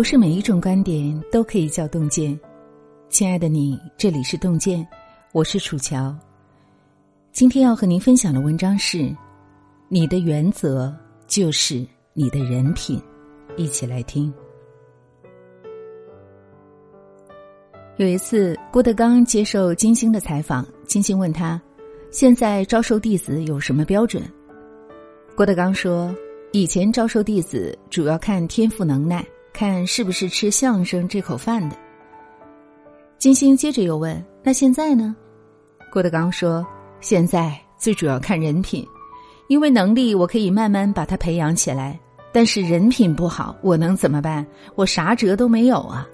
不是每一种观点都可以叫洞见。亲爱的你，这里是洞见，我是楚乔。今天要和您分享的文章是：你的原则就是你的人品。一起来听。有一次，郭德纲接受金星的采访，金星问他：“现在招收弟子有什么标准？”郭德纲说：“以前招收弟子主要看天赋能耐，看是不是吃相声这口饭的。”金星接着又问：“那现在呢？”郭德纲说：“现在最主要看人品，因为能力我可以慢慢把他培养起来，但是人品不好，我能怎么办？我啥辙都没有啊。”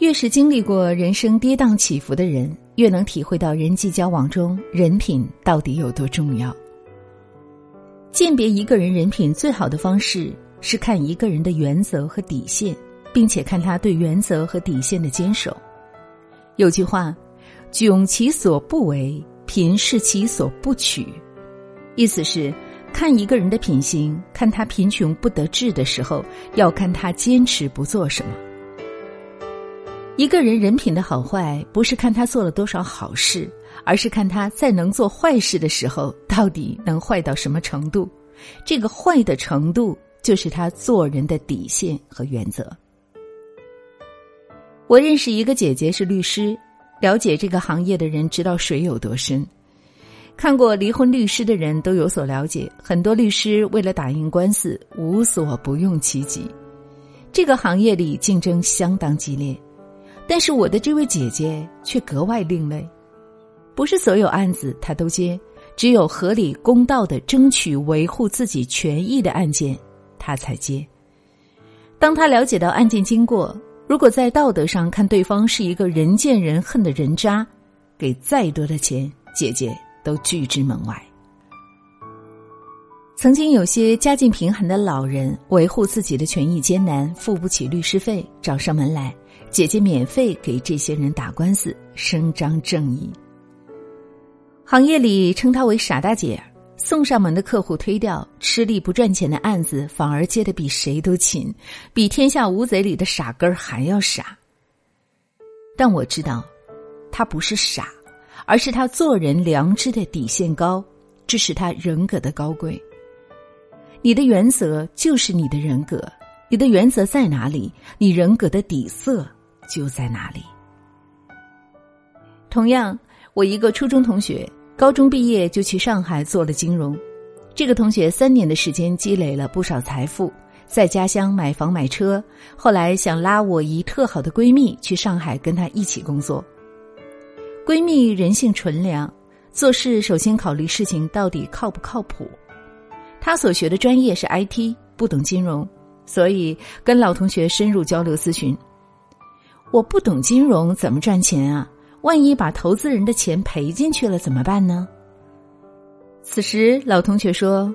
越是经历过人生跌宕起伏的人，越能体会到人际交往中人品到底有多重要。鉴别一个人人品最好的方式是看一个人的原则和底线，并且看他对原则和底线的坚守。有句话：“窘其所不为，贫视其所不取。”意思是看一个人的品行，看他贫穷不得志的时候，要看他坚持不做什么。一个人人品的好坏，不是看他做了多少好事，而是看他在能做坏事的时候，到底能坏到什么程度。这个坏的程度，就是他做人的底线和原则。我认识一个姐姐是律师，了解这个行业的人知道水有多深。看过离婚律师的人都有所了解，很多律师为了打赢官司，无所不用其极。这个行业里竞争相当激烈。但是我的这位姐姐却格外另类，不是所有案子她都接，只有合理公道的争取维护自己权益的案件，他才接。当他了解到案件经过，如果在道德上看对方是一个人见人恨的人渣，给再多的钱，姐姐都拒之门外。曾经有些家境贫寒的老人维护自己的权益艰难，付不起律师费，找上门来。姐姐免费给这些人打官司，伸张正义。行业里称她为傻大姐，送上门的客户推掉，吃力不赚钱的案子反而接的比谁都勤，比《天下无贼》里的傻根儿还要傻。但我知道，他不是傻，而是他做人良知的底线高，这是他人格的高贵。你的原则就是你的人格，你的原则在哪里，你人格的底色。就在哪里。同样，我一个初中同学，高中毕业就去上海做了金融。这个同学三年的时间积累了不少财富，在家乡买房买车。后来想拉我一特好的闺蜜去上海跟她一起工作。闺蜜人性纯良，做事首先考虑事情到底靠不靠谱。她所学的专业是 IT，不懂金融，所以跟老同学深入交流咨询。我不懂金融，怎么赚钱啊？万一把投资人的钱赔进去了怎么办呢？此时老同学说：“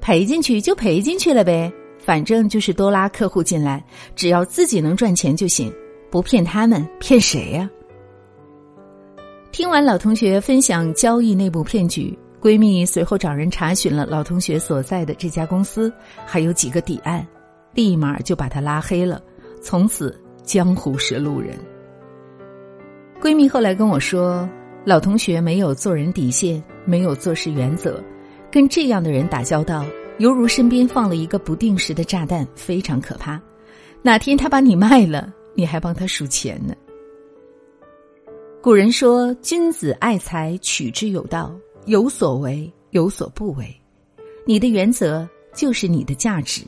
赔进去就赔进去了呗，反正就是多拉客户进来，只要自己能赚钱就行，不骗他们，骗谁呀？”听完老同学分享交易内部骗局，闺蜜随后找人查询了老同学所在的这家公司，还有几个底案，立马就把他拉黑了，从此。江湖是路人。闺蜜后来跟我说，老同学没有做人底线，没有做事原则，跟这样的人打交道，犹如身边放了一个不定时的炸弹，非常可怕。哪天他把你卖了，你还帮他数钱呢？古人说：“君子爱财，取之有道，有所为，有所不为。”你的原则就是你的价值，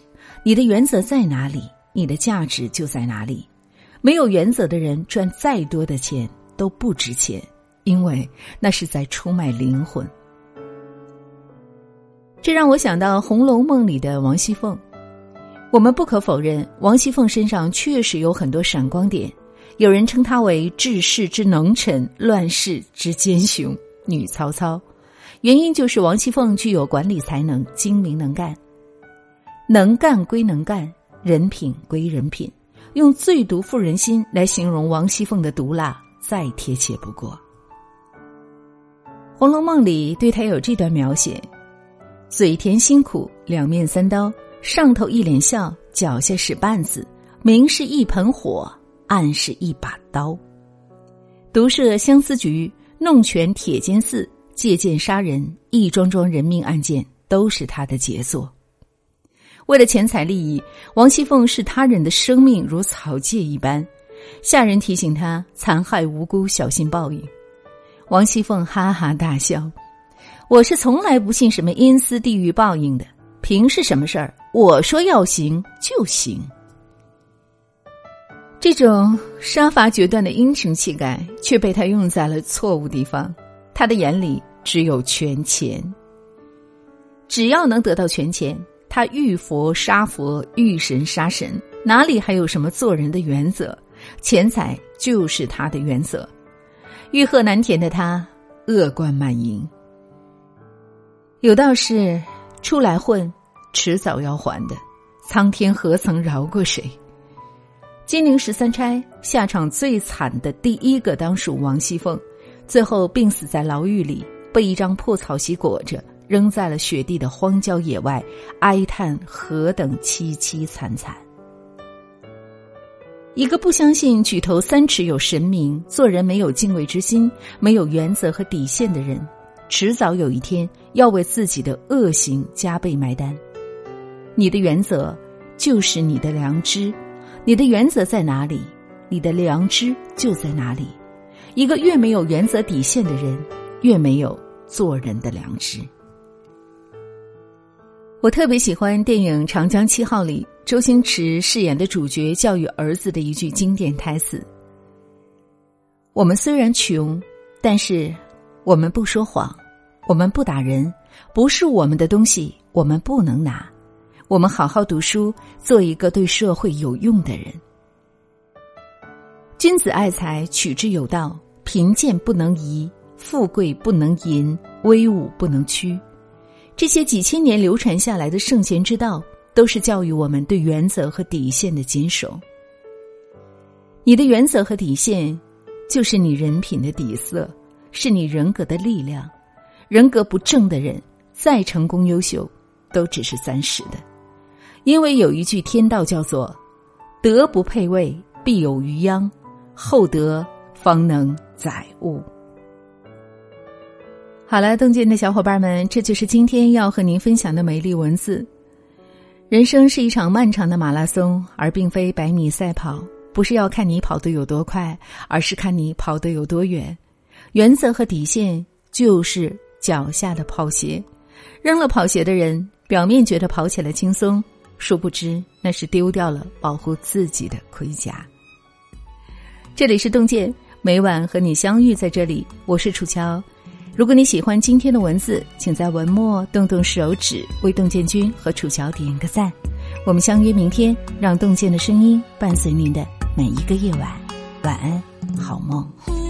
你的原则在哪里，你的价值就在哪里。没有原则的人赚再多的钱都不值钱，因为那是在出卖灵魂。这让我想到《红楼梦》里的王熙凤。我们不可否认，王熙凤身上确实有很多闪光点。有人称她为治世之能臣，乱世之奸雄，女曹操。原因就是王熙凤具有管理才能，精明能干。能干归能干，人品归人品。用最毒妇人心来形容王熙凤的毒辣，再贴切不过。《红楼梦》里对她有这段描写：嘴甜心苦，两面三刀，上头一脸笑，脚下使绊子，明是一盆火，暗是一把刀。毒设相思局，弄权铁尖寺，借剑杀人，一桩桩人命案件都是他的杰作。为了钱财利益，王熙凤视他人的生命如草芥一般。下人提醒他残害无辜，小心报应。王熙凤哈哈大笑：“我是从来不信什么阴司地狱报应的，凭是什么事儿？我说要行就行。”这种杀伐决断的英雄气概，却被他用在了错误地方。他的眼里只有权钱，只要能得到权钱，他遇佛杀佛，遇神杀神，哪里还有什么做人的原则？钱财就是他的原则。欲壑难填的他，恶贯满盈。有道是：出来混，迟早要还的。苍天何曾饶过谁？金陵十三钗下场最惨的第一个当属王熙凤，最后病死在牢狱里，被一张破草席裹着，扔在了雪地的荒郊野外，哀叹何等凄凄惨惨。一个不相信举头三尺有神明、做人没有敬畏之心、没有原则和底线的人，迟早有一天要为自己的恶行加倍买单。你的原则就是你的良知。你的原则在哪里，你的良知就在哪里。一个越没有原则底线的人，越没有做人的良知。我特别喜欢电影《长江七号》里周星驰饰演的主角教育儿子的一句经典台词：“我们虽然穷，但是我们不说谎，我们不打人，不是我们的东西，我们不能拿。”我们好好读书，做一个对社会有用的人。君子爱财，取之有道。贫贱不能移，富贵不能淫，威武不能屈。这些几千年流传下来的圣贤之道，都是教育我们对原则和底线的坚守。你的原则和底线，就是你人品的底色，是你人格的力量。人格不正的人，再成功优秀，都只是暂时的。因为有一句天道叫做“德不配位，必有余殃；厚德方能载物。”好了，洞见的小伙伴们，这就是今天要和您分享的美丽文字。人生是一场漫长的马拉松，而并非百米赛跑。不是要看你跑得有多快，而是看你跑得有多远。原则和底线就是脚下的跑鞋。扔了跑鞋的人，表面觉得跑起来轻松。殊不知，那是丢掉了保护自己的盔甲。这里是洞见，每晚和你相遇在这里，我是楚乔。如果你喜欢今天的文字，请在文末动动手指，为邓建军和楚乔点个赞。我们相约明天，让洞见的声音伴随您的每一个夜晚。晚安，好梦。